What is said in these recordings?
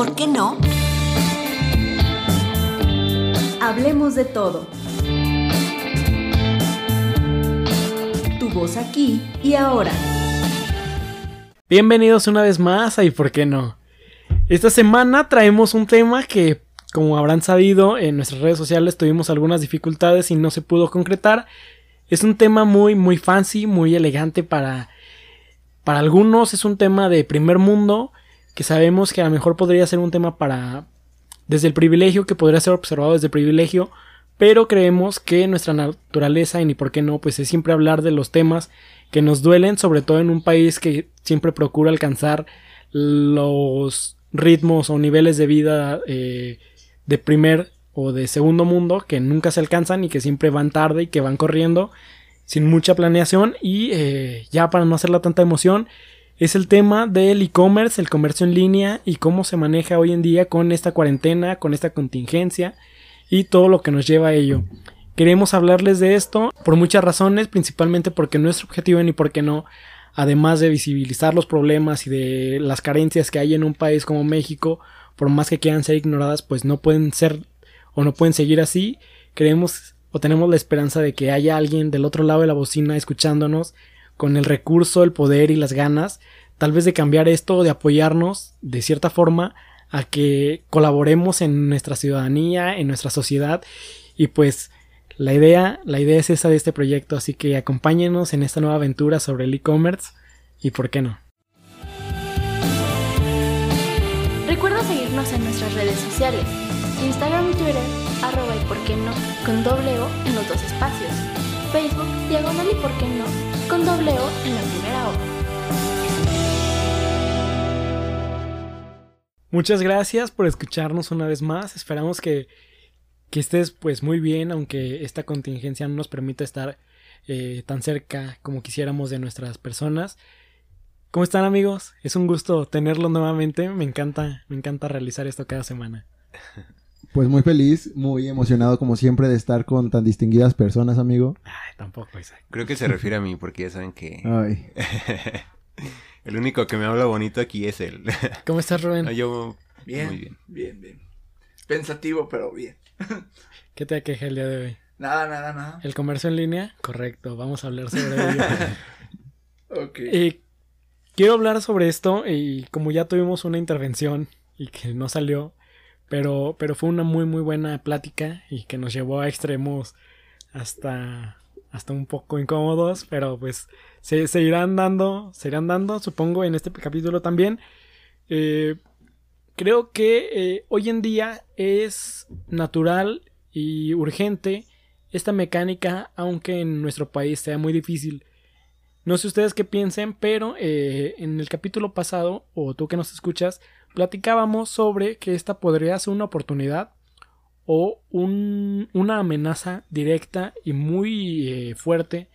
por qué no? Hablemos de todo. Tu voz aquí y ahora. Bienvenidos una vez más a ¿Y por qué no? Esta semana traemos un tema que, como habrán sabido, en nuestras redes sociales tuvimos algunas dificultades y no se pudo concretar. Es un tema muy, muy fancy, muy elegante para... Para algunos es un tema de primer mundo, que sabemos que a lo mejor podría ser un tema para... Desde el privilegio, que podría ser observado desde el privilegio, pero creemos que nuestra naturaleza y ni por qué no, pues es siempre hablar de los temas que nos duelen, sobre todo en un país que siempre procura alcanzar los ritmos o niveles de vida eh, de primer o de segundo mundo que nunca se alcanzan y que siempre van tarde y que van corriendo sin mucha planeación y eh, ya para no hacerla tanta emoción es el tema del e-commerce, el comercio en línea y cómo se maneja hoy en día con esta cuarentena, con esta contingencia y todo lo que nos lleva a ello. Queremos hablarles de esto por muchas razones, principalmente porque nuestro objetivo ni porque no, además de visibilizar los problemas y de las carencias que hay en un país como México, por más que quieran ser ignoradas, pues no pueden ser o no pueden seguir así. Creemos o tenemos la esperanza de que haya alguien del otro lado de la bocina escuchándonos con el recurso, el poder y las ganas, tal vez de cambiar esto, de apoyarnos de cierta forma a que colaboremos en nuestra ciudadanía, en nuestra sociedad y pues la idea, la idea es esa de este proyecto, así que acompáñenos en esta nueva aventura sobre el e-commerce y por qué no. Recuerda seguirnos en nuestras redes sociales, Instagram y Twitter, arroba y por qué no, con doble O en los dos espacios, Facebook, diagonal y por qué no, con doble O en la primera O. Muchas gracias por escucharnos una vez más. Esperamos que, que estés pues muy bien, aunque esta contingencia no nos permita estar eh, tan cerca como quisiéramos de nuestras personas. ¿Cómo están amigos? Es un gusto tenerlos nuevamente. Me encanta, me encanta realizar esto cada semana. Pues muy feliz, muy emocionado como siempre de estar con tan distinguidas personas, amigo. Ay, tampoco, Isaac. Creo que se refiere a mí porque ya saben que Ay, el único que me habla bonito aquí es él. ¿Cómo estás, Rubén? No, yo Bien, muy bien. bien, bien. Pensativo, pero bien. ¿Qué te aqueja el día de hoy? Nada, nada, nada. ¿El comercio en línea? Correcto, vamos a hablar sobre ello. Ok. Eh, quiero hablar sobre esto y como ya tuvimos una intervención y que no salió, pero, pero fue una muy muy buena plática y que nos llevó a extremos hasta, hasta un poco incómodos, pero pues se, se irán dando, se irán dando, supongo, en este capítulo también. Eh, creo que eh, hoy en día es natural y urgente esta mecánica, aunque en nuestro país sea muy difícil. No sé ustedes qué piensen, pero eh, en el capítulo pasado, o tú que nos escuchas, platicábamos sobre que esta podría ser una oportunidad o un- una amenaza directa y muy eh, fuerte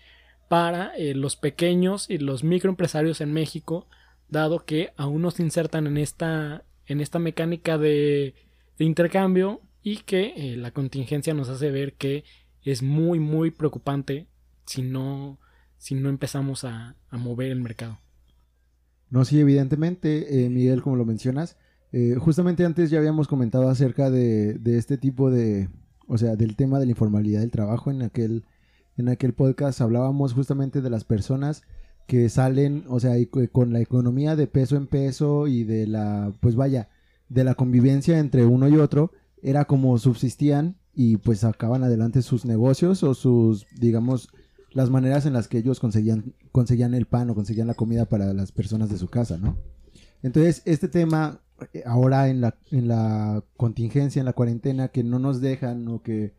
para eh, los pequeños y los microempresarios en México, dado que aún no se insertan en esta, en esta mecánica de, intercambio y que eh, la contingencia nos hace ver que es muy muy preocupante si no, si no empezamos a mover el mercado. No, sí, evidentemente, eh, Miguel, como lo mencionas, eh, justamente antes ya habíamos comentado acerca de, de este tipo de, o sea, del tema de la informalidad del trabajo. En aquel, en aquel podcast hablábamos justamente de las personas que salen, o sea, con la economía de peso en peso y de la, pues vaya, de la convivencia entre uno y otro, era como subsistían y pues sacaban adelante sus negocios o sus, digamos, las maneras en las que ellos conseguían, conseguían el pan o conseguían la comida para las personas de su casa, ¿no? Entonces, este tema, eh, ahora en la, en la contingencia, en la cuarentena, que no nos dejan o que,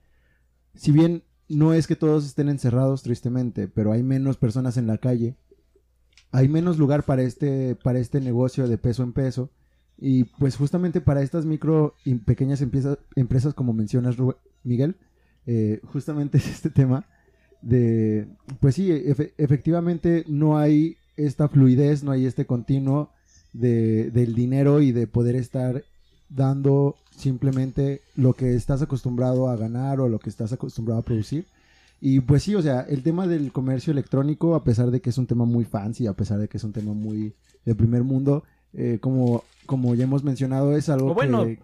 si bien no es que todos estén encerrados, tristemente, pero hay menos personas en la calle, hay menos lugar para este, para este negocio de peso en peso. Y pues justamente para estas micro y pequeñas empieza- empresas, como mencionas, Miguel, eh, justamente es este tema de, pues sí, efe- efectivamente no hay esta fluidez, no hay este continuo de, del dinero y de poder estar dando simplemente lo que estás acostumbrado a ganar o lo que estás acostumbrado a producir. Y pues sí, o sea, el tema del comercio electrónico, a pesar de que es un tema muy fancy, a pesar de que es un tema muy de primer mundo, eh, como, como ya hemos mencionado, es algo O bueno, que...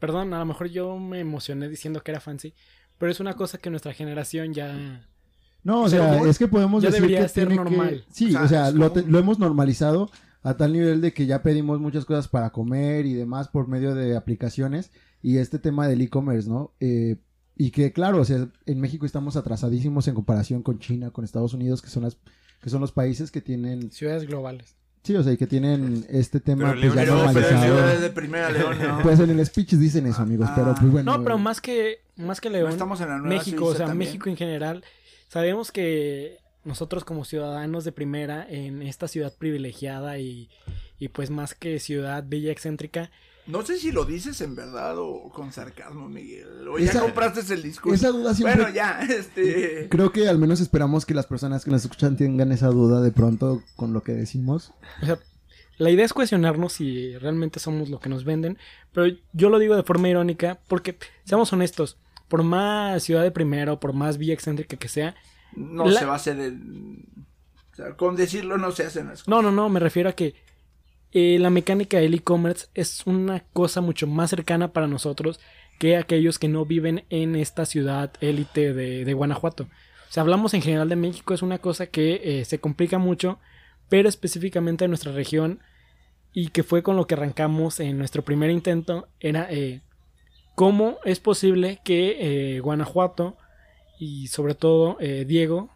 Perdón, a lo mejor yo me emocioné diciendo que era fancy, pero es una cosa que nuestra generación ya... No, o o sea, es que podemos ya decir debería que ser tiene que- normal. Sí, O sea, o sea, lo, te- lo hemos normalizado a tal nivel de que ya pedimos muchas cosas para comer y demás por medio de aplicaciones y este tema del e-commerce, ¿no? Eh, y que claro, o sea, en México estamos atrasadísimos en comparación con China, con Estados Unidos, que son las que son los países que tienen, Ciudades globales. sí, o sea, y que tienen este tema Pero pues, León ya Pero, pero normalizado. ciudades de primera León, ¿no? Pues en el speech dicen eso, amigos, Ah. pero pues bueno. No, pero más que, más que No León, estamos en la nueva México, o Suiza sea, también. México en general, sabemos que nosotros como ciudadanos de primera en esta ciudad privilegiada y, y pues más que ciudad bella excéntrica, No sé si lo dices en verdad o con sarcasmo, Miguel. O Esa- ya compraste el discurso. esa duda siempre- Bueno, ya, este... Creo que al menos esperamos que las personas que nos escuchan tengan esa duda de pronto con lo que decimos. o sea, la idea es cuestionarnos si realmente somos lo que nos venden, pero yo lo digo de forma irónica porque, seamos honestos, por más ciudad de primera o por más villa excéntrica que sea, No La- se va a hacer el... O sea, con decirlo no se hacen las cosas. No, no, no, me refiero a que eh, la mecánica del e-commerce es una cosa mucho más cercana para nosotros que aquellos que no viven en esta ciudad élite de, de Guanajuato. O sea, hablamos en general de México, es una cosa que eh, se complica mucho, pero específicamente en nuestra región y que fue con lo que arrancamos en nuestro primer intento, era eh, cómo es posible que eh, Guanajuato y sobre todo eh, Diego,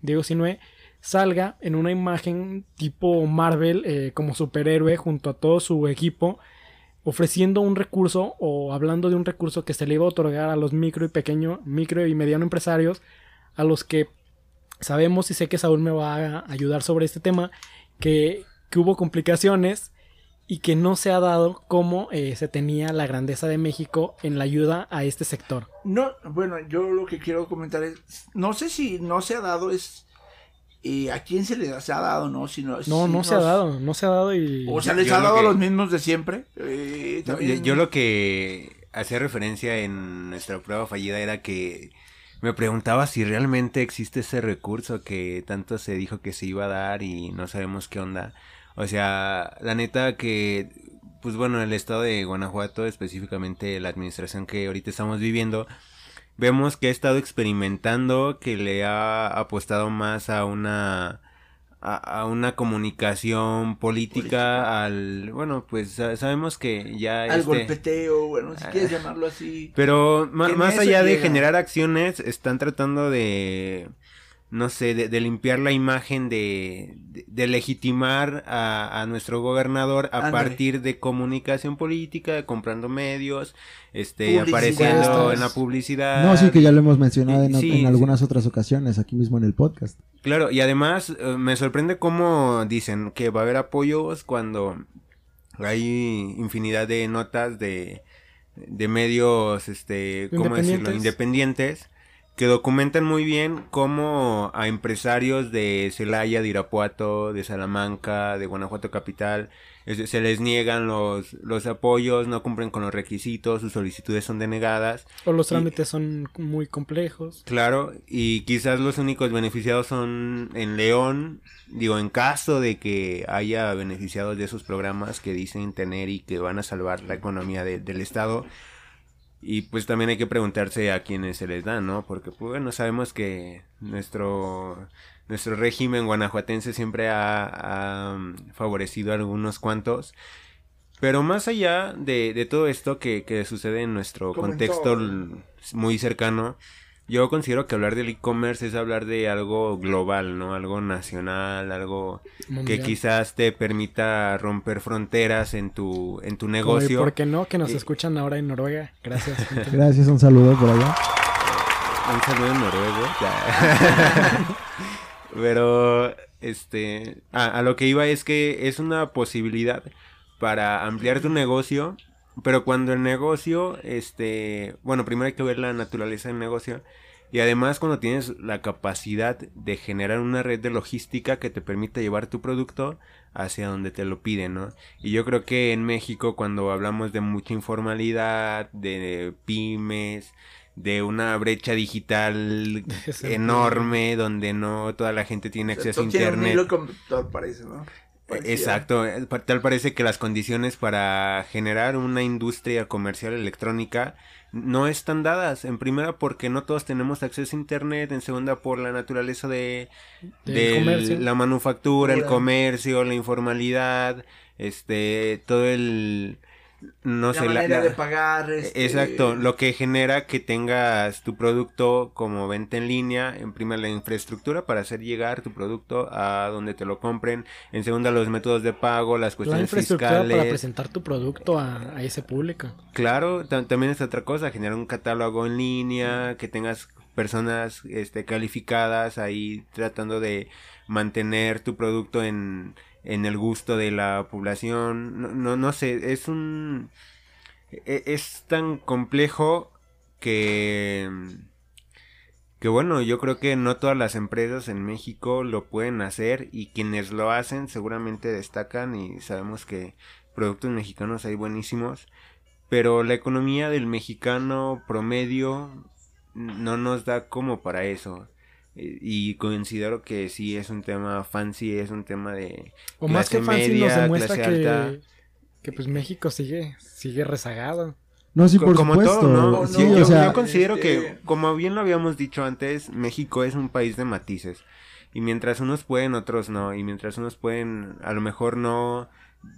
Diego Sinue, salga en una imagen tipo Marvel eh, como superhéroe junto a todo su equipo ofreciendo un recurso o hablando de un recurso que se le iba a otorgar a los micro y pequeño micro y mediano empresarios a los que sabemos y sé que Saúl me va a ayudar sobre este tema que, que hubo complicaciones y que no se ha dado como eh, se tenía la grandeza de México en la ayuda a este sector. No, bueno, yo lo que quiero comentar es, no sé si no se ha dado es eh, a quién se les ha dado, no, sino No, si no se ha dado, no se ha dado y... O sea, les yo ha lo dado que- los mismos de siempre. Eh, No, también- yo, yo lo que hacía referencia en nuestra prueba fallida era que me preguntaba si realmente existe ese recurso que tanto se dijo que se iba a dar y no sabemos qué onda. O sea, la neta que, pues bueno, el estado de Guanajuato, específicamente la administración que ahorita estamos viviendo, vemos que ha estado experimentando, que le ha apostado más a una a, a una comunicación política, al bueno pues sa- sabemos que ya al este- golpeteo, bueno, si Ah. quieres llamarlo así. pero más allá de generar acciones están tratando de no sé de, de limpiar la imagen de, de, de legitimar a, a nuestro gobernador a partir de comunicación política comprando medios este apareciendo en la publicidad No, sí, que ya lo hemos mencionado en, Sí, en sí. algunas otras ocasiones aquí mismo en el podcast. Claro, y además eh, me sorprende cómo dicen que va a haber apoyos cuando hay infinidad de notas de, de medios, este, ¿cómo decirlo? Independientes. Que documentan muy bien cómo a empresarios de Celaya, de Irapuato, de Salamanca, de Guanajuato Capital, se les niegan los, los apoyos, no cumplen con los requisitos, sus solicitudes son denegadas. O los Y- trámites son muy complejos. Claro, y quizás los únicos beneficiados son en León, digo, en caso de que haya beneficiados de esos programas que dicen tener y que van a salvar la economía de- del Estado. Y pues también hay que preguntarse a quiénes se les da, ¿no? Porque pues bueno, sabemos que nuestro, nuestro régimen guanajuatense siempre ha, ha, mm, favorecido a algunos cuantos. Pero más allá de, de todo esto que, que sucede en nuestro contexto muy cercano, yo considero que hablar del e-commerce es hablar de algo global, ¿no? Algo nacional, algo que quizás te permita romper fronteras en tu, en tu Como, ¿y negocio. ¿Por qué no? Que nos Eh, escuchan ahora en Noruega. Gracias. gente. Gracias, un saludo por allá. Un saludo en noruego. Ya. Pero, este, a, a lo que iba es que es una posibilidad para ampliar tu negocio, pero cuando el negocio, este, bueno, primero hay que ver la naturaleza del negocio y además cuando tienes la capacidad de generar una red de logística que te permita llevar tu producto hacia donde te lo piden, ¿no? Y yo creo que en México cuando hablamos de mucha informalidad, de pymes, de una brecha digital enorme donde no toda la gente tiene acceso a tiene un internet. hilo conductor, parece, ¿no? Parecía. Exacto, eh, tal parece que las condiciones para generar una industria comercial electrónica no están dadas. En primera porque no todos tenemos acceso a internet, en segunda por la naturaleza de, la manufactura, el comercio, la informalidad, este, todo el no la sé, la- manera la- de pagar. este, Exacto, lo que genera que tengas tu producto como venta en línea, en primera la infraestructura para hacer llegar tu producto a donde te lo compren, en segunda los métodos de pago, las La cuestiones infraestructura para fiscales. presentar tu producto a, a ese público. Claro, ta- también es otra cosa, generar un catálogo en línea, que tengas personas este calificadas ahí tratando de mantener tu producto en, en el gusto de la población. No, no, no sé, es un e- es tan complejo que que bueno, yo creo que no todas las empresas en México lo pueden hacer y quienes lo hacen seguramente destacan y sabemos que productos mexicanos hay buenísimos, pero la economía del mexicano promedio no nos da como para eso. Eh, Y considero que sí es un tema fancy, es un tema de O más que fancy media, nos demuestra clase que, alta. que pues México sigue, sigue rezagado. No, sí, por como supuesto. todo, ¿no? Sí, no, yo, o sea, yo considero este- que, como bien lo habíamos dicho antes, México es un país de matices. Y mientras unos pueden, otros no. Y mientras unos pueden, a lo mejor no,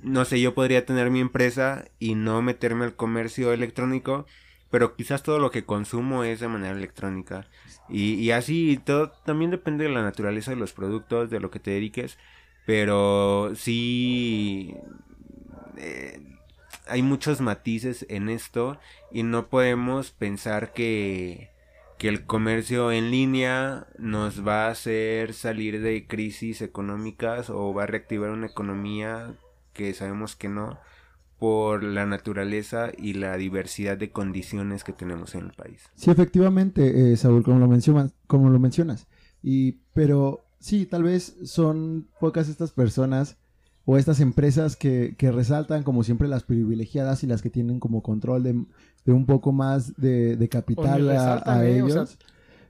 no sé, yo podría tener mi empresa y no meterme al comercio electrónico, pero quizás todo lo que consumo es de manera electrónica. Y, y así todo también depende de la naturaleza de los productos, de lo que te dediques, pero sí eh, hay muchos matices en esto y no podemos pensar que, que el comercio en línea nos va a hacer salir de crisis económicas o va a reactivar una economía que sabemos que no por la naturaleza y la diversidad de condiciones que tenemos en el país. Sí, efectivamente, eh, Saúl, como lo mencionas, como lo mencionas. Y, pero sí, tal vez son pocas estas personas o estas empresas que, que resaltan como siempre las privilegiadas y las que tienen como control de, de un poco más de, capital a, ¿eh? O ellos.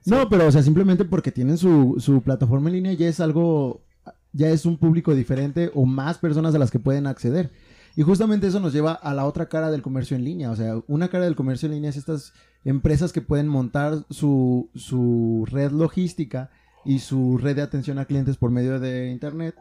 sea, No, pero o sea, simplemente porque tienen su, su plataforma en línea ya es algo, ya es un público diferente o más personas a las que pueden acceder. Y justamente eso nos lleva a la otra cara del comercio en línea. O sea, una cara del comercio en línea es estas empresas que pueden montar su, su red logística y su red de atención a clientes por medio de internet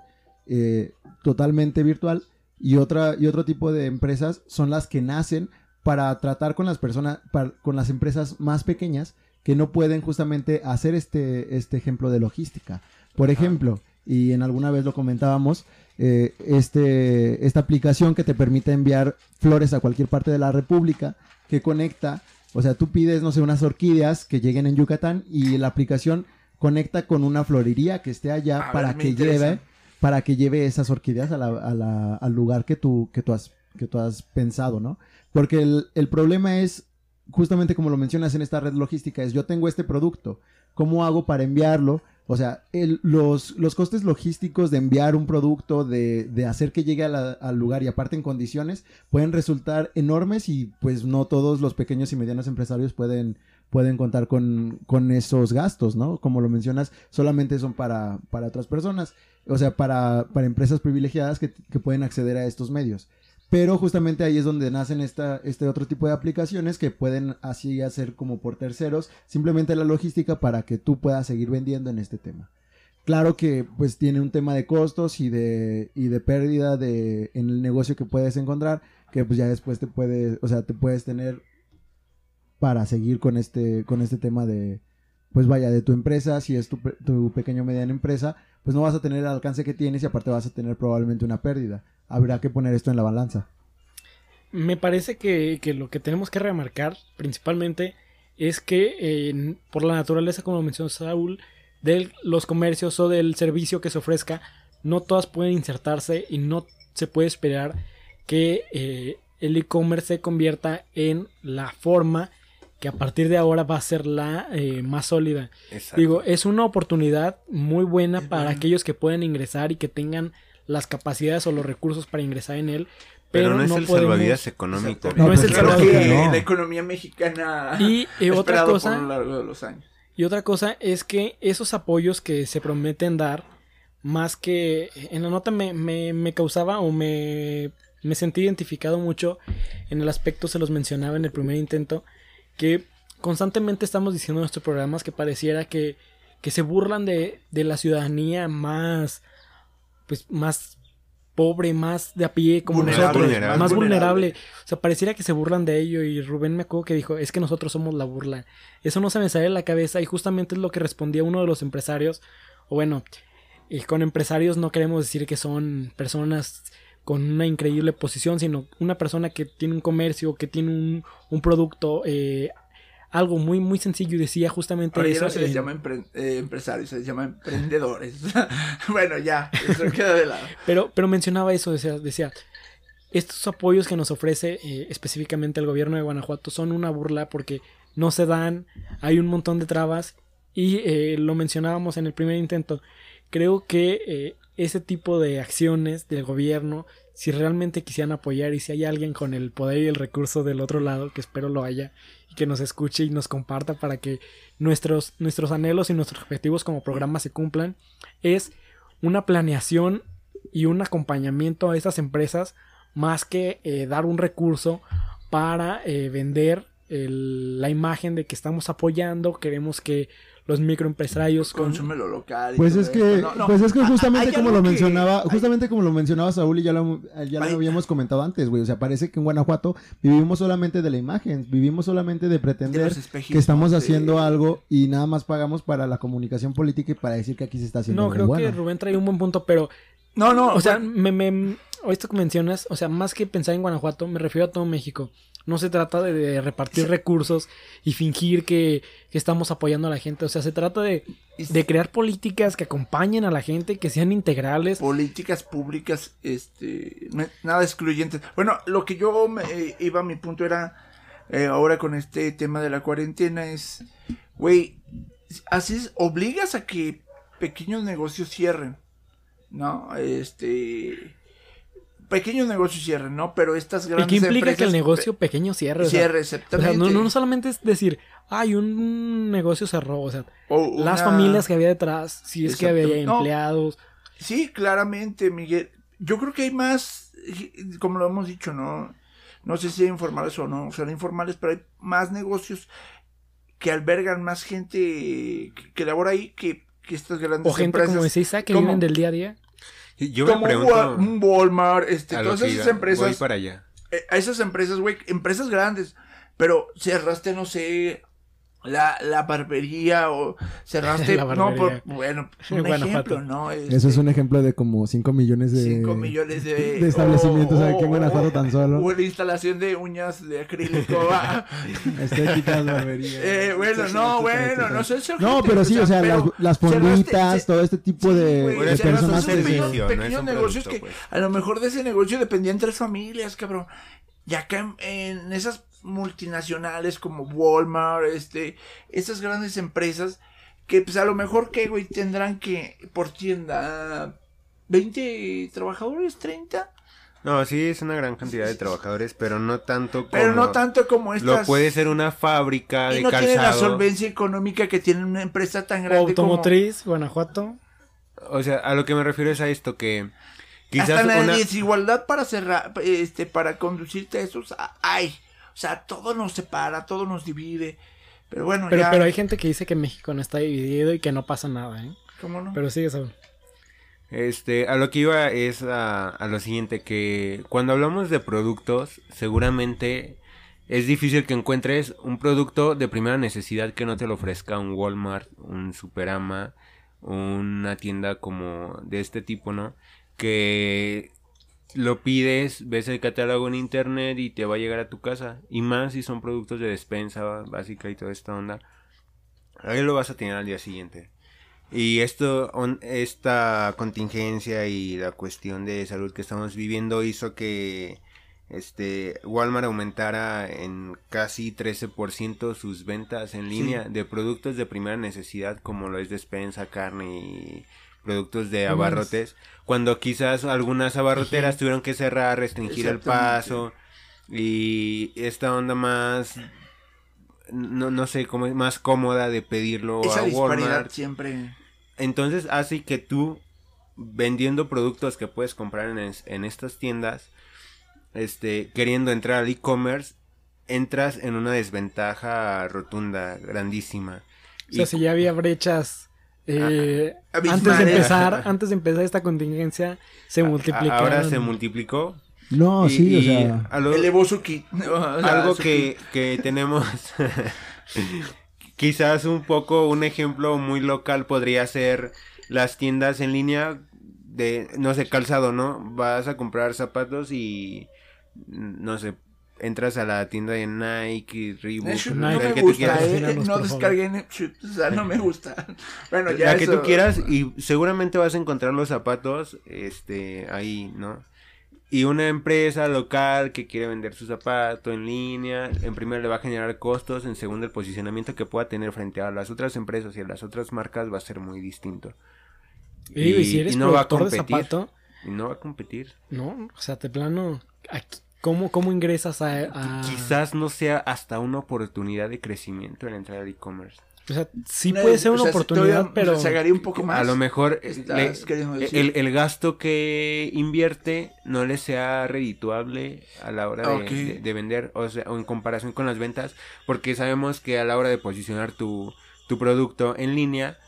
eh, totalmente virtual. Y, otra, y otro tipo de empresas son las que nacen para tratar con las personas, para- con las empresas más pequeñas que no pueden justamente hacer este, este ejemplo de logística. Por ejemplo, y en alguna vez lo comentábamos, eh, este, esta aplicación que te permite enviar flores a cualquier parte de la República, que conecta, o sea, tú pides, no sé, unas orquídeas que lleguen en Yucatán y la aplicación conecta con una florería que esté allá A para que interesa. lleve para que lleve esas orquídeas a la- a la- al lugar que tú, que, tú has, que tú has pensado, ¿no? Porque el, el problema es, justamente como lo mencionas en esta red logística, es yo tengo este producto, ¿cómo hago para enviarlo? O sea, el- los, los costes logísticos de enviar un producto, de, de hacer que llegue al lugar y aparte en condiciones, pueden resultar enormes y pues no todos los pequeños y medianos empresarios pueden, pueden contar con, con esos gastos, ¿no? Como lo mencionas, solamente son para, para otras personas, o sea, para, para empresas privilegiadas que, que pueden acceder a estos medios. Pero justamente ahí es donde nacen esta, este otro tipo de aplicaciones que pueden así hacer como por terceros, simplemente la logística para que tú puedas seguir vendiendo en este tema. Claro que pues tiene un tema de costos y de, y de pérdida de, en el negocio que puedes encontrar, que pues ya después te puedes, o sea, te puedes tener para seguir con este, con este tema de, pues vaya, de tu empresa, si es tu, tu pequeño o mediana empresa, pues no vas a tener el alcance que tienes y aparte vas a tener probablemente una pérdida. Habrá que poner esto en la balanza. Me parece que, lo que tenemos que remarcar principalmente es que por la naturaleza, como mencionó Saúl, de los comercios o del servicio que se ofrezca, no todas pueden insertarse y no se puede esperar que eh, el e-commerce se convierta en la forma que a partir de ahora va a ser la eh, más sólida. Exacto. Digo, es una oportunidad muy buena Es para bueno. aquellos que pueden ingresar y que tengan las capacidades o los recursos para ingresar en él. pero, Pero, no es no el podemos- salvavidas económico. No, No es el Claro salvavidas. que no. la economía mexicana Y eh, ha otra cosa, por lo largo de los años. y otra cosa es que esos apoyos que se prometen dar más que en la nota me, me, me causaba o me, me sentí identificado mucho en el aspecto, se los mencionaba en el primer intento, que constantemente estamos diciendo en nuestros programas que pareciera que, que se burlan de, de la ciudadanía más, pues más pobre, más de a pie, como Vulnerable, nosotros, vulnerable. más Vulnerable. vulnerable. O sea, pareciera que se burlan de ello y Rubén me acuerdo que dijo, es que nosotros somos la burla. Eso no se me sale de la cabeza y justamente es lo que respondía uno de los empresarios, o bueno, y con empresarios no queremos decir que son personas con una increíble posición, sino una persona que tiene un comercio, que tiene un, un producto, eh, algo muy, muy sencillo y decía justamente Ahora ya eso. no se les llama empre- eh, empresarios, se les llama emprendedores. bueno, ya, eso queda de lado. Pero, pero mencionaba eso, decía, decía estos apoyos que nos ofrece eh, específicamente el gobierno de Guanajuato son una burla porque no se dan, hay un montón de trabas y eh, lo mencionábamos en el primer intento. Creo que ese tipo de acciones del gobierno, si realmente quisieran apoyar y si hay alguien con el poder y el recurso del otro lado, que espero lo haya, y que nos escuche y nos comparta para que nuestros, nuestros anhelos y nuestros objetivos como programa se cumplan, es una planeación y un acompañamiento a estas empresas más que eh, dar un recurso para eh, vender la imagen de que estamos apoyando, queremos que los microempresarios con- Consume lo local. y Pues todo es que. No, no, pues es que a- a- justamente como lo que- mencionaba, hay- justamente como lo mencionaba Saúl y ya lo, ya lo habíamos comentado antes, güey. O sea, parece que en Guanajuato vivimos solamente de la imagen, vivimos solamente de de pretender que estamos de- haciendo algo y nada más pagamos para la comunicación política y para decir que aquí se está haciendo No, algo creo bueno. que Rubén trae un buen punto, pero No, no, O sea, bueno, me, me, esto que mencionas, o sea, más que pensar en Guanajuato, me refiero a todo México. No se trata de, de repartir recursos y fingir que, que estamos apoyando a la gente. O sea, se trata de, de crear políticas que acompañen a la gente, que sean integrales. políticas públicas, este, nada excluyentes. Bueno, lo que yo me, eh, iba a mi punto era, eh, ahora con este tema de la cuarentena es, güey, así es, obligas a que pequeños negocios cierren, ¿no? Este, pequeños negocios cierren, ¿no? Pero estas Y grandes que implica empresas que el negocio pequeño cierre. o sea, cierre, o sea, no, no solamente es decir, ay, un negocio cerró. O sea, O las familias que había detrás, si es que había. No. empleados. Sí, claramente, Miguel. Yo creo que hay más, como lo hemos dicho, ¿no? No sé si informales o no son informales, pero hay más negocios que albergan más gente que, labora ahí que, que estas grandes O gente empresas. como decía Isaac, que ¿Cómo? viven del día a día. Yo me como pregunto Wa- un Walmart, este, a todas esas iba, empresas. voy para allá. eh, a esas empresas, güey, empresas grandes, pero cerraste, no sé, la, la barbería o cerraste, La no, por, barbería. bueno, En un Guanajuato. ejemplo, ¿no? Eso es Este, un ejemplo de como 5 millones de... 5 millones de, de establecimientos o- aquí en o- Guanajuato tan solo. La instalación de uñas de acrílico. ah. Estéticas, barberías. eh, bueno, no, bueno, no sé. No, pero sí, o sea, las, las fonditas, todo este tipo de, güey, de personas que no pequeños negocios producto, que pues. a lo mejor de ese negocio dependían tres familias, cabrón. Y acá en, en esas multinacionales como Walmart, este, esas grandes empresas que pues a lo mejor que, güey, tendrán que por tienda 20 trabajadores, 30, No, sí, es una gran cantidad de trabajadores, pero no tanto como... pero no tanto como estas. Lo puede ser una fábrica y de no tienen la solvencia económica que tiene una empresa tan O grande como automotriz, Guanajuato. O sea, a lo que me refiero es a esto que... Quizás hasta la una... desigualdad para cerrar, este, para conducirte a esos, hay. O sea, todo nos separa, todo nos divide. Pero bueno, Pero, ya. pero hay gente que dice que México no está dividido y que no pasa nada, ¿eh? ¿Cómo no? Pero sigue Saúl. Este, a lo que iba es a, a lo siguiente, que cuando hablamos de productos, seguramente es difícil que encuentres un producto de primera necesidad que no te lo ofrezca un Walmart, un Superama, una tienda como de este tipo, ¿no? Que lo pides, ves el catálogo en internet y te va a llegar a tu casa. Y más si son productos de despensa básica y toda esta onda. Ahí lo vas a tener al día siguiente. Y esto, on- esta contingencia y la cuestión de salud que estamos viviendo hizo que este Walmart aumentara en casi 13% sus ventas en línea de productos de primera necesidad como lo es despensa, carne y productos de abarrotes, cuando quizás algunas abarroteras tuvieron que cerrar, restringir el paso y esta onda más no, no sé cómo es más cómoda de pedirlo Esa a disparidad Walmart siempre. entonces hace que tú vendiendo productos que puedes comprar en, es- en estas tiendas, este, queriendo entrar al e-commerce, entras en una desventaja rotunda, grandísima. O sea, Y si ya había brechas eh, Ah, antes de abismales. empezar, antes de empezar esta contingencia, se a- multiplicaron. Ahora se multiplicó. No, y- sí, o sea. a lo- Elevó su sea, algo su que, que tenemos quizás un poco un ejemplo muy local podría ser las tiendas en línea de no sé calzado no vas a comprar zapatos y no sé entras a la tienda de Nike Reebok Netshoot el no Nike, me que tú gusta, quieras eh. No Netshoot, o sea, no me gusta. Bueno, ya la que eso- tú quieras y seguramente vas a encontrar los zapatos este ahí no y una empresa local que quiere vender su zapato en línea, en primer le va a generar costos, en segundo el posicionamiento que pueda tener frente a las otras empresas y a las otras marcas va a ser muy distinto. Y, y si eres no va a productor de competir. zapato, Y no va a competir. no, o sea, te plano, aquí- ¿cómo, cómo ingresas a, a- Quizás no sea hasta una oportunidad de crecimiento en entrar al e-commerce. O sea, sí Una- puede ser o una sea, oportunidad, pero... rezagaría un poco más. A lo mejor estás le- el, el gasto que invierte no le sea redituable a la hora de- de vender, o sea, o en comparación con las ventas, porque sabemos que a la hora de posicionar tu, tu producto en línea,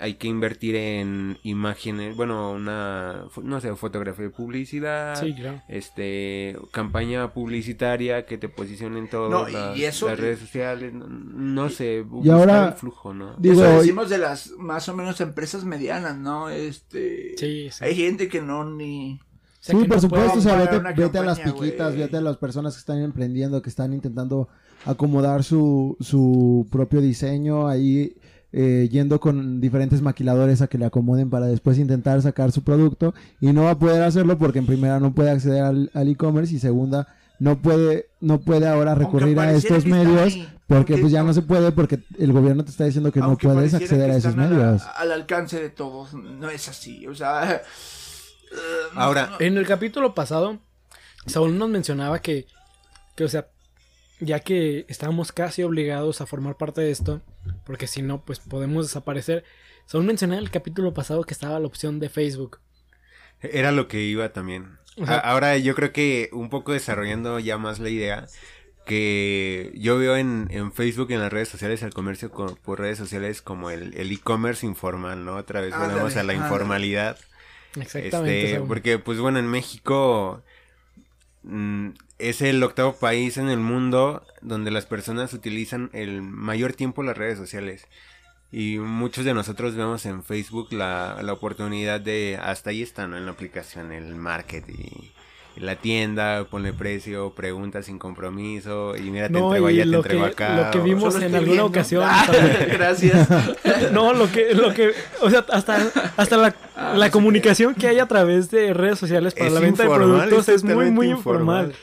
hay que invertir en imágenes, bueno, una, no sé, fotografía de publicidad, Sí, claro. este, campaña publicitaria que te posicione en todas No, y las, eso- las redes sociales, no, no sé, Y ahora- el flujo, ¿no? Digo, Eso decimos de las más o menos empresas medianas, ¿no? Este. Sí, sí. Hay gente que no ni. O sea, sí, que por no supuesto, o sea, vete, a las piquitas, vete a las personas que están emprendiendo, que están intentando acomodar su, su propio diseño ahí, eh, yendo con diferentes maquiladores a que le acomoden para después intentar sacar su producto y no va a poder hacerlo porque en primera no puede acceder al al e-commerce y segunda no puede no puede ahora recurrir a estos medios ahí, porque aunque pues ya no- se puede porque el gobierno te está diciendo que no puedes acceder a esos medios. al alcance de todos. No es así. O sea. eh, Ahora, no- En el capítulo pasado, Saúl nos mencionaba que, que, o sea, ya que estábamos casi obligados a formar parte de esto, porque si no, pues podemos desaparecer. Saúl mencionaba en el capítulo pasado que estaba la opción de Facebook. Era lo que iba también. O sea- A- Ahora yo creo que un poco desarrollando ya más la idea, que yo veo en, en Facebook, en las redes sociales, el comercio co- por redes sociales como el el e-commerce informal, ¿no? Otra vez Ándale, volvemos a la ándale. informalidad. Exactamente. Este, porque pues bueno, en México mm, es el octavo país en el mundo donde las personas utilizan el mayor tiempo las redes sociales. Y muchos de nosotros vemos en Facebook la, la oportunidad de, hasta ahí está, ¿no? En la aplicación, el marketing, la tienda, ponle precio, pregunta sin compromiso, y mira, te No, entrego allá, te lo entrego que- acá. lo que vimos en alguna viendo. ocasión, Ah. Gracias. No, lo que, lo que, o sea, hasta, hasta la, Ah, la comunicación que hay a través de redes sociales para Es la venta de productos es es muy, muy informal.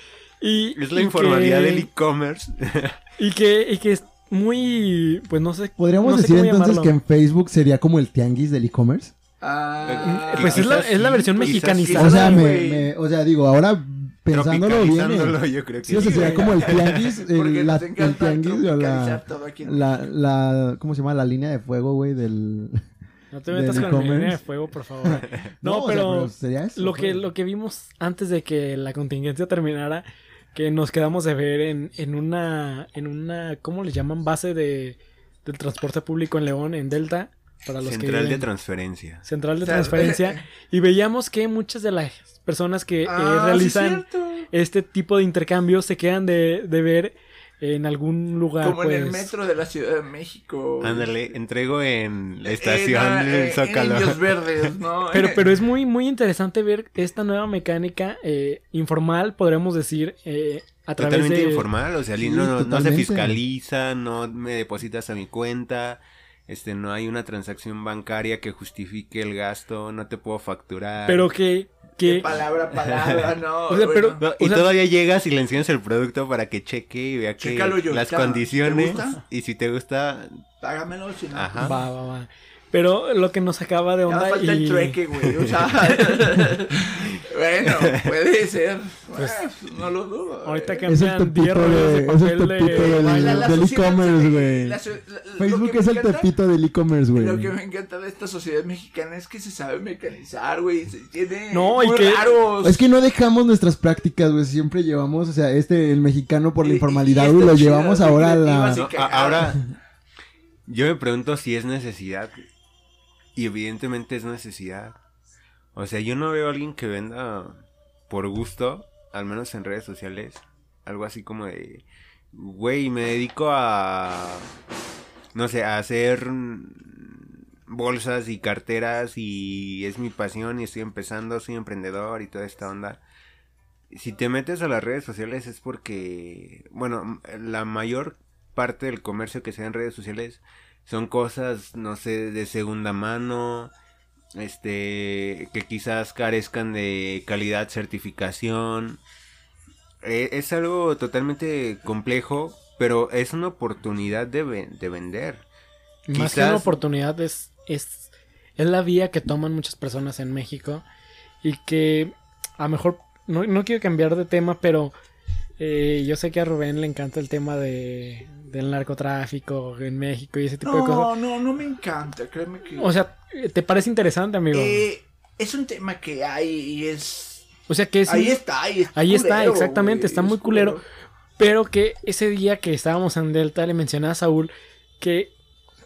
Y, Es la y informalidad que- del e-commerce. Y que, y que es muy, pues no sé. Podríamos no sé decir cómo entonces llamarlo. que en Facebook sería como el tianguis del e-commerce. Ah, Eh, pues es la, es la versión mexicanizada. O sea, me, o sea, digo, ahora pensándolo bien. Tropicalizándolo, yo creo que Sí, o sea, sería como el tianguis, Porque el, la- el tianguis o la, la, la, ¿cómo se llama? La línea de fuego, güey, del... No te metas del con la línea de fuego, por favor. No, o sea, pero, sería eso. lo que lo que vimos antes de que la contingencia terminara, que nos quedamos de ver en, en una en una ¿cómo le llaman? base de del transporte público en León, en Delta, para los que Central de viven- transferencia. central de transferencia y veíamos que muchas de las personas que eh, Ah, sí, realizan este tipo de intercambios se quedan de, de ver en algún lugar Como en el pues, metro de la Ciudad de México. Ándale, entrego en la En, estación ah, del en- en Zócalo. Indios Verdes, ¿no? Pero, pero es muy, muy interesante ver esta nueva mecánica eh, informal, podríamos decir, eh, a través Totalmente de... informal, o sea, Sí, no, no- no se fiscaliza, no me depositas a mi cuenta, este, no hay una transacción bancaria que justifique el gasto, no te puedo facturar. Pero que... que Palabra, palabra, ¿no? O sea, pero- Bueno, No, y o sea- todavía llegas y le enseñas el producto para que cheque y vea que Chécalo yo, las ya, condiciones ¿te gusta? y si te gusta, págamelo, si no. Ajá. va, va, va. Pero lo que nos acaba de Ya onda falta y... el trueque, güey. O sea, Bueno, puede ser. Pues, Bueno, no lo dudo. Ahorita que Es el cambian tepito 10 rollos de de- es el papel de del- e-commerce, güey. Facebook que es el tepito del e-commerce, güey. Lo que me encanta de esta sociedad mexicana es que se sabe mecanizar, güey. Se tiene No, y muy que- raros. Es que no dejamos nuestras prácticas, güey. Siempre llevamos, o sea, este, el mexicano por la Y- y- informalidad, y güey, lo llevamos ahora a la. y ahora, yo me pregunto si es necesidad. Y evidentemente es necesidad. O sea, yo no veo a alguien que venda por gusto, al menos en redes sociales, algo así como de, güey, me dedico a, no sé, a hacer bolsas y carteras y es mi pasión y estoy empezando, soy emprendedor y toda esta onda. Si te metes a las redes sociales es porque, bueno, la mayor parte del comercio que se da en redes sociales son cosas, no sé, de segunda mano, este, que quizás carezcan de calidad, certificación. Eh, es algo totalmente complejo, pero es una oportunidad de, de vender. Más que una oportunidad es, es, es la vía que toman muchas personas en México y que a lo mejor no, no quiero cambiar de tema, pero eh, yo sé que a Rubén le encanta el tema de, del narcotráfico en México y ese tipo de cosas. No, no, no me encanta, créeme que... O sea, ¿te parece interesante, amigo? eh, es un tema que hay y es... o sea, que es... ahí está, ahí está. ahí está, exactamente, güey, está es muy culero. Pero que ese día que estábamos en Delta le mencionaba a Saúl que,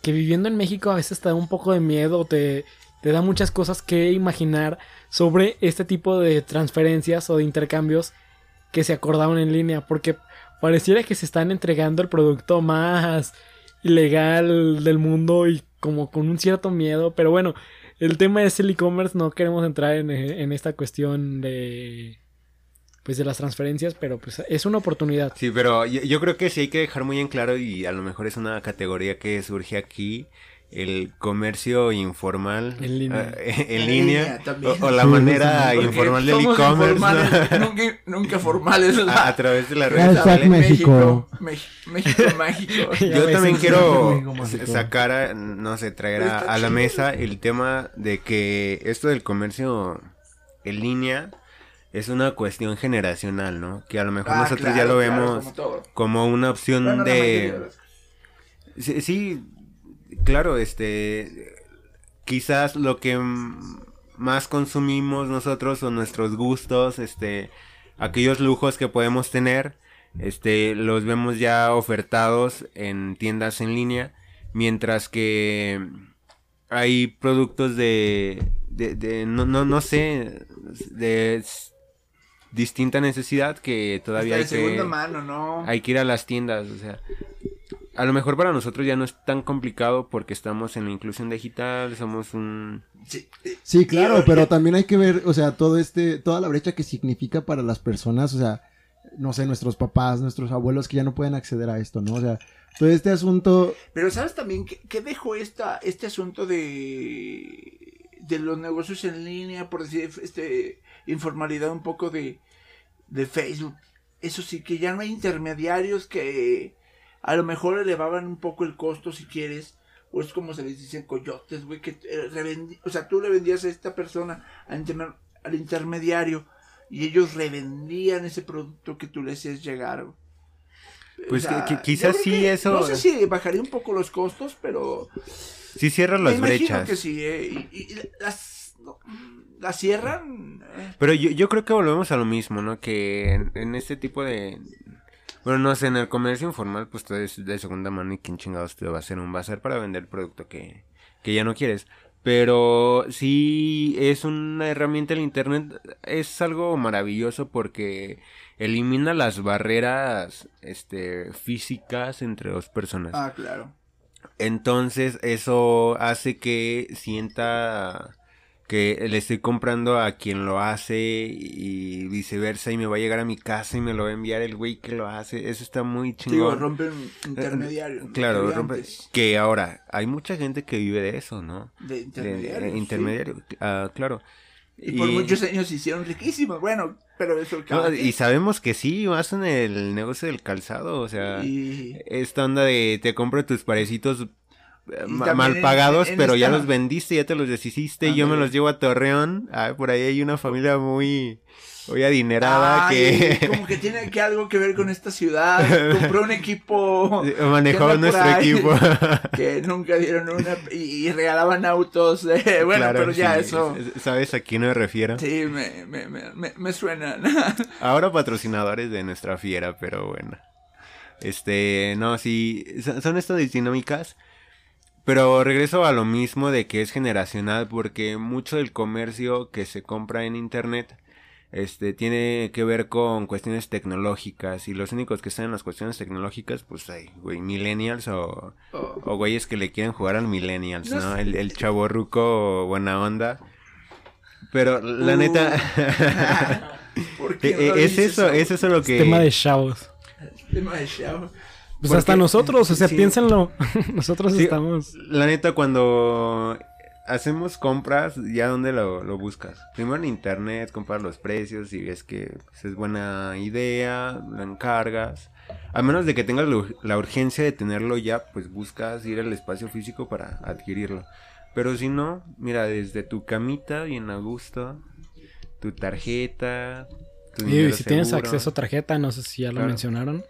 que viviendo en México a veces te da un poco de miedo, te, te da muchas cosas que imaginar sobre este tipo de transferencias o de intercambios que se acordaban en línea, porque pareciera que se están entregando el producto más ilegal del mundo y como con un cierto miedo, pero bueno, el tema es el e-commerce, no queremos entrar en, en esta cuestión de pues de las transferencias, pero pues es una oportunidad. Sí, pero yo, yo creo que sí hay que dejar muy en claro y a lo mejor es una categoría que surge aquí, el comercio informal En línea. en, En línea, línea también. o, o la manera informal del e-commerce nunca, nunca formales. a, la- a través de las redes sociales. México. México, México mágico. Yo también es- quiero sacar, a- no sé, traer a, la mesa el tema de que esto del comercio en línea es una cuestión generacional, ¿no? Que a lo mejor Ah, nosotros claro, ya lo claro, vemos como una opción Bueno, de... sí, claro, este, quizás lo que más consumimos nosotros son nuestros gustos, este, aquellos lujos que podemos tener, este, los vemos ya ofertados en tiendas en línea, mientras que hay productos de, de, de no, no, no sé, de distinta necesidad que todavía hay de que... mano, ¿no? Hay que ir a las tiendas, o sea. A lo mejor para nosotros ya no es tan complicado porque estamos en la inclusión digital, somos un... Sí, eh, Sí, claro, pero también hay que ver, o sea, todo este, toda la brecha que significa para las personas, o sea, no sé, nuestros papás, nuestros abuelos que ya no pueden acceder a esto, ¿no? O sea, todo este asunto, Pero ¿sabes también qué, qué dejó esta, este asunto de, de los negocios en línea, por decir, este informalidad un poco de, de Facebook? Eso sí, que ya no hay intermediarios que a lo mejor elevaban un poco el costo si quieres. O es como se les dicen coyotes, güey, que eh, o sea, tú le vendías a esta persona, al, interme- al intermediario, y ellos revendían ese producto que tú le hacías llegar. güey. Pues O sea, que- que quizás sí que- eso- No sé si bajaría un poco los costos, pero Sí cierra me las imagino brechas. que sí, ¿eh? Y, y- y las, no, las cierran. eh. Pero yo, yo creo que volvemos a lo mismo, ¿no? Que en, en este tipo de... Bueno, no sé, en el comercio informal pues todo es de segunda mano y quién chingados te va a hacer un bazar para vender producto que, que ya no quieres. Pero sí es una herramienta el internet, es algo maravilloso porque elimina las barreras este físicas entre dos personas. Ah, claro. Entonces eso hace que sienta que le estoy comprando a quien lo hace y viceversa y me va a llegar a mi casa y me lo va a enviar el güey que lo hace. Eso está muy Digo, chingón. rompen intermediarios. Eh, Claro, rompe- que ahora hay mucha gente que vive de eso, ¿no? De De- intermediarios. sí. intermediario, ah, claro. Y, por muchos años se hicieron riquísimos. Bueno, pero eso no, y sabemos que sí, más en el negocio del calzado, o sea, Y- esta onda de te compro tus parecitos mal en- pagados, en pero ya los vendiste, ya te los deshiciste y yo me los llevo a Torreón. Ah, por ahí hay una familia muy, muy adinerada que como que tiene que algo que ver con esta ciudad. Compró un equipo manejó nuestro ahí, equipo. que nunca dieron una y, y regalaban autos. eh, bueno, Claro, pero ya sí, eso. ¿Sabes a quién me refiero? Sí, me, me, me, me, me suenan. Ahora patrocinadores de nuestra fiera, pero bueno. Este, no, sí, son son estas dinámicas. Pero regreso a lo mismo de que es generacional, porque mucho del comercio que se compra en internet, este, tiene que ver con cuestiones tecnológicas. Y los únicos que están en las cuestiones tecnológicas, pues hay, güey, millennials o, Oh. o güeyes que le quieren jugar al millennials, No ¿no? sé. El, el chaborruco buena onda. Pero la Uh. neta, ¿Por qué eh, no es eso, es eso lo que... Tema de chavos. Tema de show. Pues Porque- hasta nosotros, o sea, sí. piénsenlo. nosotros Sí, estamos. La neta, cuando hacemos compras, ¿ya dónde lo, lo buscas? Primero en internet, comprar los precios y ves que pues, es buena idea, lo encargas. A menos de que tengas la ur- la urgencia de tenerlo ya, pues buscas ir al espacio físico para adquirirlo. Pero si no, mira, desde tu camita, bien a gusto, tu tarjeta, tu Y si tienes acceso a tarjeta, no sé si ya lo Claro. mencionaron.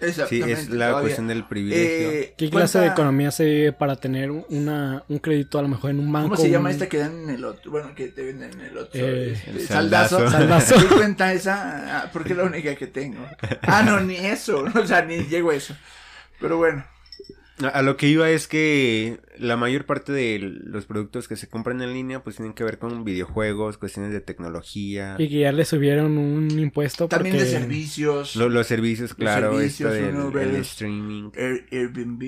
Sí, Exactamente. es la todavía. cuestión del privilegio. Eh, ¿Qué clase de ¿cuánta- economía se vive para tener una, un crédito a lo mejor en un banco? ¿Cómo se llama un- esta que dan en el otro? Bueno, que te venden en el otro. Eh, este, el saldazo. saldazo. Saldazo. ¿Qué cuenta esa? Ah, porque es la única que tengo. Ah, no, ni eso. O sea, ni llego a eso. Pero bueno. A lo que iba es que la mayor parte de los productos que se compran en línea pues tienen que ver con videojuegos, cuestiones de tecnología, Y que ya le subieron un impuesto También porque... de servicios. lo- los servicios, claro, servicios, esto del ve el los- streaming. Air- Airbnb,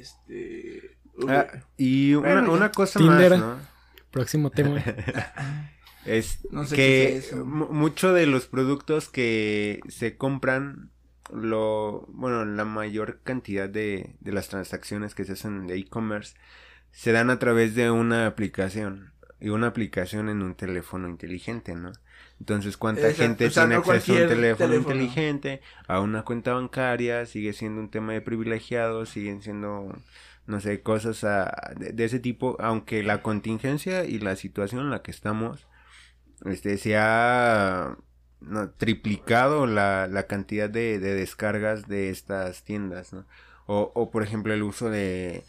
este... Ah, y una, Bueno, una cosa Tinder. más, ¿no? Próximo tema. Es No sé que qué es eso. mu- mucho de los productos que se compran, lo bueno, la mayor cantidad de, de las transacciones que se hacen de e-commerce se dan a través de una aplicación y una aplicación en un teléfono inteligente, ¿no? Entonces, ¿cuánta Exacto, gente o sea, tiene no acceso a un teléfono, teléfono. inteligente, a una cuenta bancaria? Sigue siendo un tema de privilegiados, siguen siendo, no sé, cosas a- de, de ese tipo, aunque la contingencia y la situación en la que estamos, este, se ha no, triplicado la, la cantidad de, de descargas de estas tiendas, ¿no? O, o, por ejemplo, el uso de,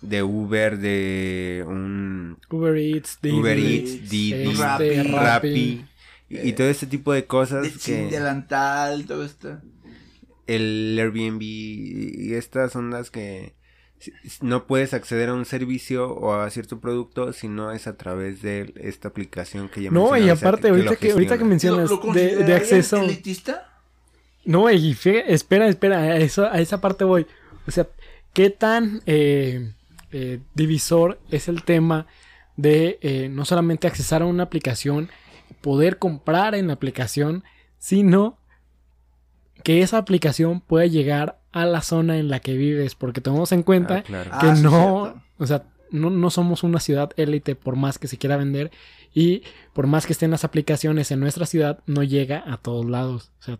de Uber, de un Uber Eats, Didi, Uber Eats, Eats, Didi, este, Rappi. Rappi. Rappi, y, y todo este tipo de cosas de- sin que delantal, todo esto. el Airbnb y estas ondas que si- no puedes acceder a un servicio o a cierto producto si no es a través de esta aplicación que ya No, y mencionaba, o sea, aparte, ahorita que, ahorita que mencionas ¿Lo, lo de, acceso... elitista? No, y espera, espera, a, eso, a esa parte voy. O sea, ¿qué tan eh, eh, divisor es el tema de eh, no solamente accesar a una aplicación, poder comprar en la aplicación, sino que esa aplicación pueda llegar a la zona en la que vives? Porque tomemos en cuenta Ah, claro. Ah, que sí, no, o sea, no, no somos una ciudad élite por más que se quiera vender y por más que estén las aplicaciones en nuestra ciudad, no llega a todos lados. O sea,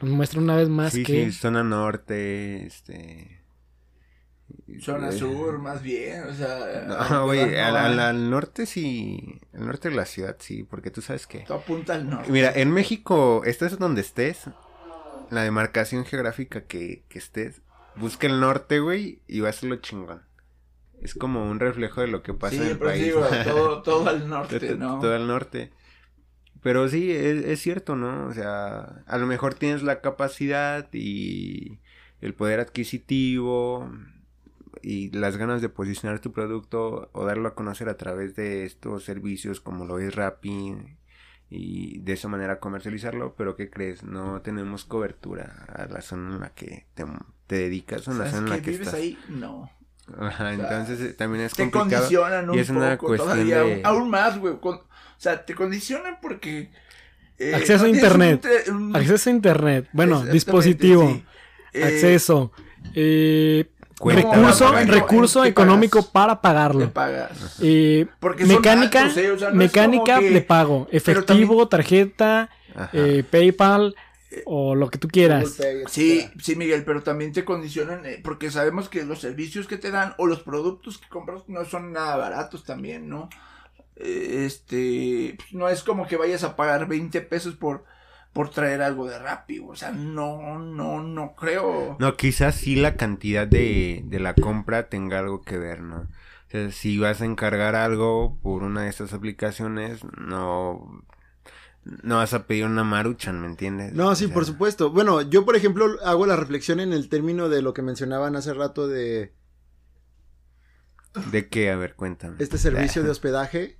nos muestra una vez más sí, que... sí, zona norte, este... Zona eh, sur, más bien, o sea... No, güey, no, al, al- al norte sí, al norte de la ciudad sí, porque tú sabes que... Tú apunta al norte. Mira, en México, estés donde estés, la demarcación geográfica que, que estés, busca el norte, güey, y va a ser lo chingón. Es como un reflejo de lo que pasa sí, en el pero país. todo, todo al norte, ¿no? Todo al norte. Pero sí, es, es cierto, ¿no? O sea, a lo mejor tienes la capacidad y el poder adquisitivo y las ganas de posicionar tu producto o darlo a conocer a través de estos servicios como lo es Rappi y de esa manera comercializarlo, pero ¿qué crees? No tenemos cobertura a la zona en la que te, te dedicas o en la ¿Sabes zona en la que vives estás. ahí? No. Ajá, entonces eh, también es te complicado. condicionan un y es una poco cuestión todavía, de- aún- más, güey. con- o sea, te condicionan porque... eh, Acceso a internet. Acceso a internet, bueno, dispositivo, sí. Eh, acceso, eh, Cuenta recurso, recurso ¿Qué económico pagas? para pagarlo. pagas. Eh, mecánica, altos, ¿eh? O sea, no es mecánica que- de pago, efectivo, también- tarjeta, eh, PayPal, o lo que tú quieras. Sí, sí, Miguel, pero también te condicionan, eh, porque sabemos que los servicios que te dan o los productos que compras no son nada baratos también, ¿no? Eh, Este, pues, no es como que vayas a pagar 20 pesos por, por traer algo de rápido, o sea, no, no, no creo. No, quizás sí la cantidad de, de la compra tenga algo que ver, ¿no? O sea, si vas a encargar algo por una de estas aplicaciones, no, no vas a pedir una maruchan, ¿me entiendes? No, sí, O sea, por supuesto. Bueno, yo, por ejemplo, hago la reflexión en el término de lo que mencionaban hace rato de ¿De qué? A ver, cuéntame. este servicio de hospedaje.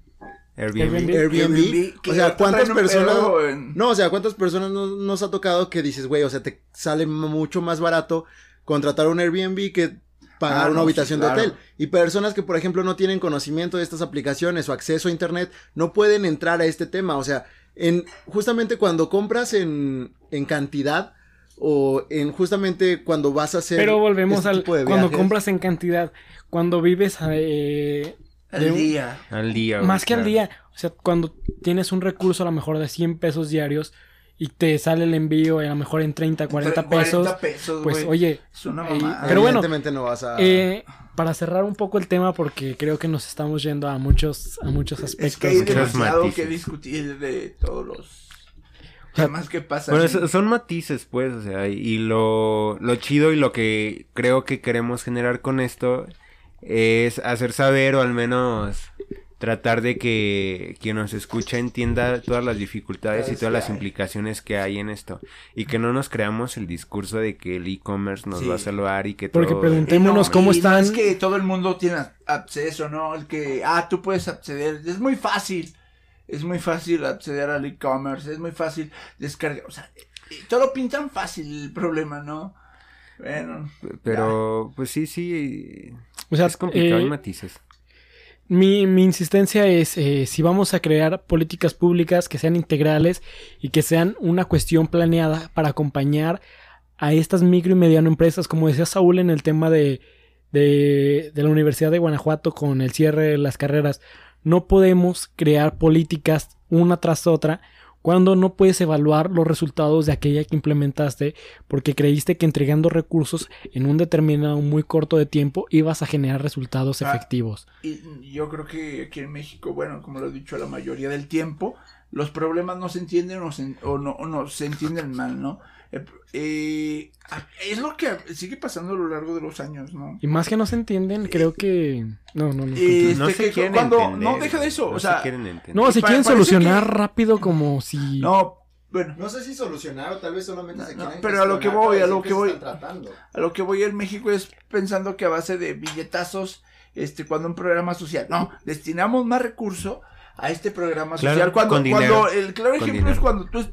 Airbnb. Airbnb. O sea, ¿cuántas personas? en- No, o sea, ¿cuántas personas no- nos ha tocado que dices, güey, o sea, te sale mucho más barato contratar un Airbnb que pagar Ah, una no, habitación sí, claro. de hotel? Y personas que, por ejemplo, no tienen conocimiento de estas aplicaciones o acceso a internet, no pueden entrar a este tema. O sea, en justamente cuando compras en, en cantidad o en justamente cuando vas a hacer Pero volvemos este al tipo de cuando compras en cantidad, cuando vives eh, al un- día. Al día. güey, más que al día, o sea, cuando tienes un recurso a lo mejor de 100 pesos diarios y te sale el envío a lo mejor en 30, 40 pesos, 40 pesos, pues oye, Es una ahí- mamada. pero bueno, Evidentemente no vas a eh, para cerrar un poco el tema porque creo que nos estamos yendo a muchos a muchos Es aspectos. que hay demasiado matices. que discutir de todos los sea, temas que pasan. Bueno, en- so- son matices, pues, o sea, y lo, lo chido y lo que creo que queremos generar con esto es hacer saber o al menos tratar de que quien nos escucha entienda todas las dificultades y todas las implicaciones que hay en esto y que no nos creamos el discurso de que el e-commerce nos Sí. va a salvar y que Porque todo... preguntémonos no, cómo no están. es que todo el mundo tiene acceso, ¿no? El que, ah, tú puedes acceder. Es muy fácil. Es muy fácil acceder al e-commerce. Es muy fácil descargar. O sea, todo lo pintan fácil el problema, ¿no? Bueno. Pero, pues sí, sí, O sea, es complicado, eh, matices. Mi, mi insistencia es eh, si vamos a crear políticas públicas que sean integrales y que sean una cuestión planeada para acompañar a estas micro y mediano empresas, como decía Saúl en el tema de, de, de la Universidad de Guanajuato con el cierre de las carreras, no podemos crear políticas una tras otra cuando no puedes evaluar los resultados de aquella que implementaste porque creíste que entregando recursos en un determinado muy corto de tiempo ibas a generar resultados Ah. efectivos. Y yo creo que aquí en México, bueno, como lo he dicho la mayoría del tiempo, los problemas no se entienden o, se- o no, o no se entienden mal, ¿no? Eh, eh, es lo que sigue pasando a lo largo de los años, ¿no? Y más que no se entienden, creo que... No, no, no. Eh, continúa. no este, se quieren cuando- entender. no, deja de eso, no o sea, se quieren entender. No, se quieren solucionar que- rápido como si... No, bueno, No sé si solucionar o tal vez solamente No, se no, quieren pero a lo que voy, a lo que voy. a lo que voy en México es pensando que a base de billetazos, este, cuando un programa social, no, destinamos más recurso a este programa Claro, social. Cuando, con cuando dinero, el claro ejemplo es cuando tú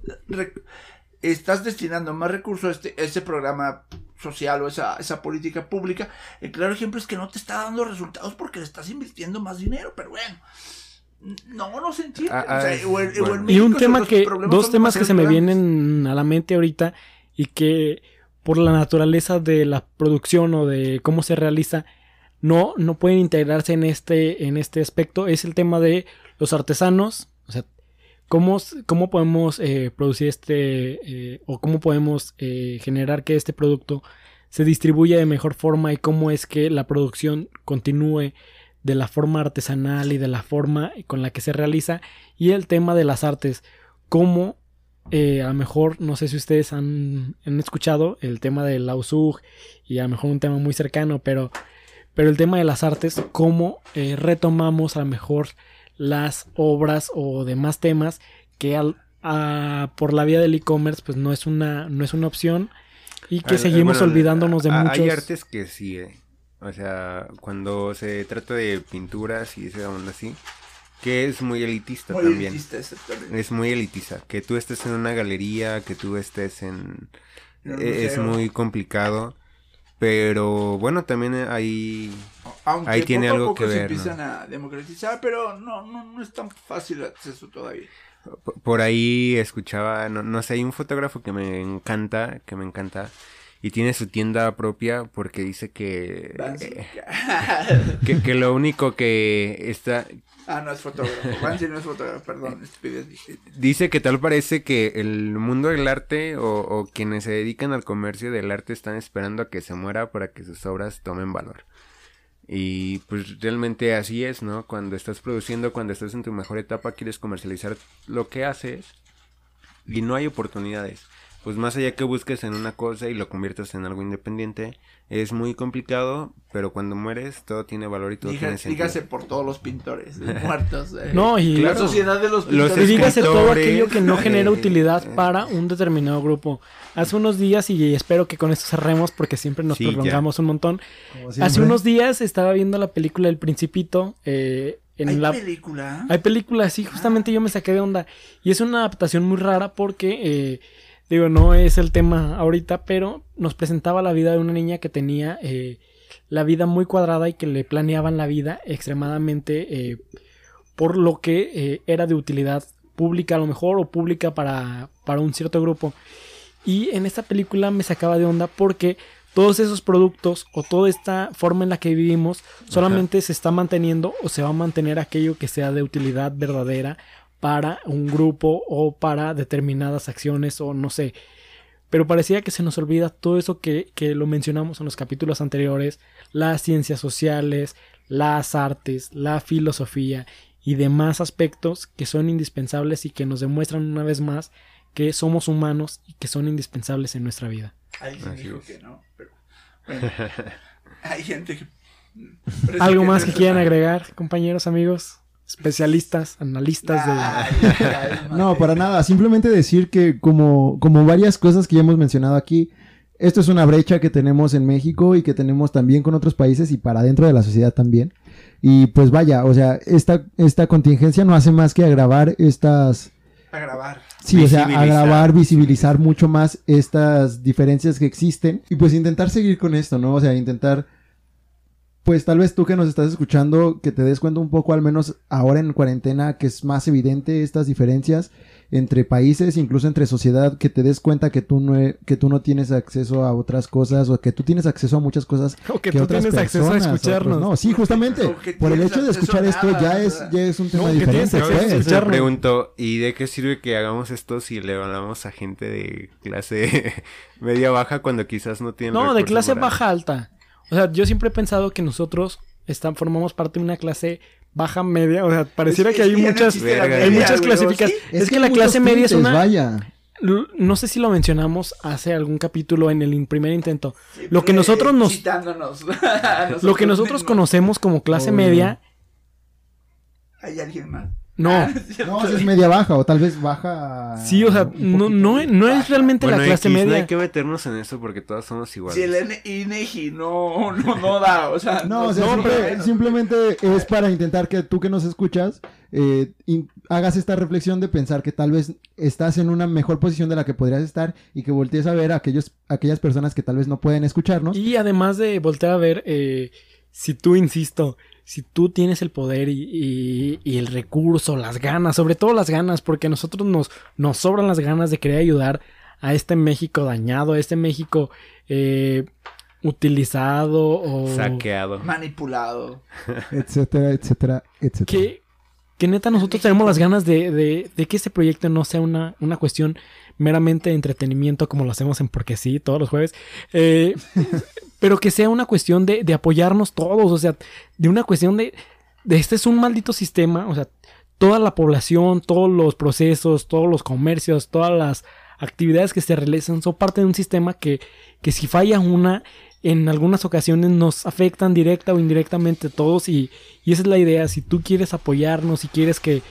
estás destinando más recursos a este, a ese programa social o esa, esa política pública, el claro ejemplo es que no te está dando resultados porque le estás invirtiendo más dinero, pero bueno. No, no se entiende. Ah, o sea, ah, o en- o en bueno. Y un tema que... Dos temas que se me vienen a la mente ahorita y que por la naturaleza de la producción o de cómo se realiza no, no pueden integrarse en este, en este aspecto es el tema de los artesanos, cómo, cómo podemos eh, producir este eh, o cómo podemos eh, generar que este producto se distribuya de mejor forma y cómo es que la producción continúe de la forma artesanal y de la forma con la que se realiza y el tema de las artes, cómo eh, a lo mejor, no sé si ustedes han, escuchado el tema del Lausug y a lo mejor un tema muy cercano, pero, pero el tema de las artes, cómo retomamos a lo mejor las obras o demás temas que al- a- por la vía del e-commerce pues no es una no es una opción y que Ah, seguimos bueno, olvidándonos de ah, muchos Hay artes que sí, eh. O sea, cuando se trata de pinturas y esa onda así, que es muy elitista Muy también. elitista, exactamente. Es muy elitista. Que tú estés en una galería, que tú estés en... Eh, es muy complicado. Pero bueno, también hay... Aunque Ahí tiene poco a algo poco que se ver, ¿no? empiezan a democratizar, pero no, no, no es tan fácil el acceso todavía. Por ahí escuchaba, no, no sé, hay un fotógrafo que me encanta, que me encanta, y tiene su tienda propia porque dice que, eh, que, que lo único que está, ah, no es fotógrafo. No es fotógrafo, perdón. Dice que tal parece que el mundo del arte o, o quienes se dedican al comercio del arte están esperando a que se muera para que sus obras tomen valor. Y pues realmente así es, ¿no? Cuando estás produciendo, cuando estás en tu mejor etapa, quieres comercializar lo que haces y no hay oportunidades. Pues más allá que busques en una cosa y lo conviertas en algo independiente, es muy complicado, pero cuando mueres todo tiene valor y todo Diga- tiene sentido. dígase por todos los pintores eh, muertos. eh. No, y la sociedad de los Los pintores. Y dígase todo aquello que no genera eh, utilidad eh. para un determinado grupo. Hace unos días, y espero que con esto cerremos porque siempre nos Sí, ya. prolongamos un montón. Hace unos días estaba viendo la película El Principito. eh, en ¿Hay la... película? Hay películas, sí, justamente yo me saqué de onda. Y es una adaptación muy rara porque, eh, digo, no es el tema ahorita, pero nos presentaba la vida de una niña que tenía eh, la vida muy cuadrada y que le planeaban la vida extremadamente eh, por lo que eh, era de utilidad pública a lo mejor o pública para, para un cierto grupo. Y en esta película me sacaba de onda porque todos esos productos o toda esta forma en la que vivimos solamente se está manteniendo o se va a mantener aquello que sea de utilidad verdadera para un grupo o para determinadas acciones o no sé. Pero parecía que se nos olvida todo eso que, que lo mencionamos en los capítulos anteriores, las ciencias sociales, las artes, la filosofía y demás aspectos que son indispensables y que nos demuestran una vez más que somos humanos y que son indispensables en nuestra vida. Dijo es. que no, pero bueno. Hay gente que... ¿Algo que más no que quieran agregar, compañeros, amigos? Especialistas, analistas de... No, para nada. Simplemente decir que como, como varias cosas que ya hemos mencionado aquí, esto es una brecha que tenemos en México y que tenemos también con otros países y para dentro de la sociedad también. Y pues vaya, o sea, esta, esta contingencia no hace más que agravar estas... A grabar. Sí, o sea, agravar, visibilizar mucho más estas diferencias que existen y pues intentar seguir con esto, ¿no? O sea, intentar, pues tal vez tú que nos estás escuchando, que te des cuenta un poco, al menos ahora en cuarentena, que es más evidente estas diferencias entre países, incluso entre sociedad, que te des cuenta que tú no, e- que tú no tienes acceso a otras cosas o que tú tienes acceso a muchas cosas O que, tú otras tienes acceso a personas, escucharnos. otros no. Sí, justamente, por el hecho de escuchar esto nada, ya es, ya es un tema No, diferente. Yo pues. me pregunto, ¿y de qué sirve que hagamos esto si le hablamos a gente de clase media baja cuando quizás no tienen No, de clase baja alta. O sea, yo siempre he pensado que nosotros están, formamos parte de una clase baja media. O sea, pareciera Es- que hay no muchas, Verga. hay media, muchas clasificaciones. ¿sí? Es, que, la clase media es una. Vaya. No sé si lo mencionamos hace algún capítulo en el in- primer intento. Siempre Lo que nosotros nos, a lo que nosotros mismos. conocemos como clase media, ¿Hay alguien más? No. Ah. No, es media baja o tal vez baja. Sí, o sea, no, no, no es realmente Bueno, la clase X, no media. hay que meternos en eso porque todos somos iguales. Si el INEGI no, no, no da, o sea... No, o sea, no, simple- pero- simplemente es para intentar que tú que nos escuchas eh, in- hagas esta reflexión de pensar que tal vez estás en una mejor posición de la que podrías estar y que voltees a ver a aquellos, aquellas personas que tal vez no pueden escucharnos. Y además de voltear a ver, eh, si tú, insisto, si tú tienes el poder y, y- y el recurso, las ganas, sobre todo las ganas, porque a nosotros nos, nos sobran las ganas de querer ayudar a este México dañado, a este México eh, utilizado o Saqueado. Manipulado. Etcétera, etcétera, etcétera. que, que neta nosotros tenemos las ganas de, de- de que este proyecto no sea una, una cuestión meramente entretenimiento como lo hacemos en Porque sí, todos los jueves, eh, pero que sea una cuestión de, de apoyarnos todos, o sea, de una cuestión de, de este es un maldito sistema, o sea, toda la población, todos los procesos, todos los comercios, todas las actividades que se realizan son parte de un sistema que, que si falla una, en algunas ocasiones nos afectan directa o indirectamente todos y, y esa es la idea, si tú quieres apoyarnos, si quieres que,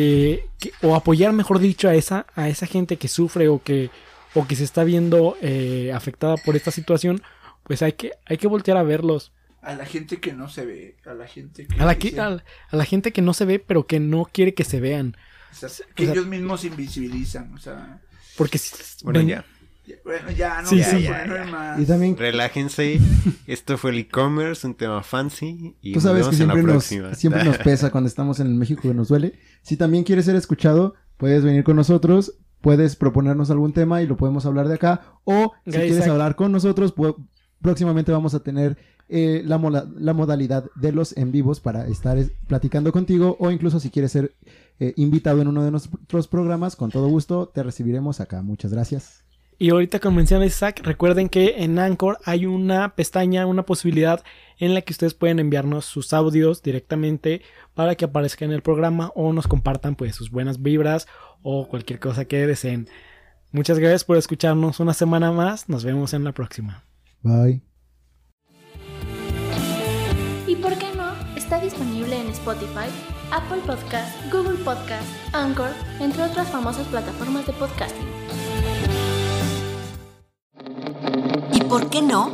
que, que- o apoyar mejor dicho a esa, a esa gente que sufre o que, o que se está viendo eh, afectada por esta situación, pues hay que, hay que voltear a verlos. A la gente que no se ve, a la gente que... A la, que- a, la- a la gente que no se ve, pero que no quiere que se vean. o sea, que o sea- ellos mismos invisibilizan, o sea... Porque si- Bueno, ven- ya. Ya- Bueno, ya, no Sí, sí. ponerme más. Y también Relájense. Esto fue el e-commerce, un tema fancy. Y Tú sabes nos que vemos en la siempre nos, siempre nos pesa cuando estamos en el México que nos duele. Si también quieres ser escuchado, puedes venir con nosotros. puedes proponernos algún tema y lo podemos hablar de acá. O si quieres hablar con nosotros, próximamente vamos a tener eh, la, mola- la modalidad de los en vivos para estar es- platicando contigo. O incluso si quieres ser eh, invitado en uno de nuestros programas, con todo gusto te recibiremos acá. Muchas gracias. Y ahorita como menciona Isaac, recuerden que en Anchor hay una pestaña, una posibilidad en la que ustedes pueden enviarnos sus audios directamente para que aparezca en el programa o nos compartan pues sus buenas vibras o cualquier cosa que deseen. Muchas gracias por escucharnos una semana más. Nos vemos en la próxima. Bye. ¿Y por qué no? Está disponible en Spotify, Apple Podcast, Google Podcast, Anchor, entre otras famosas plataformas de podcasting. ¿Y por qué no?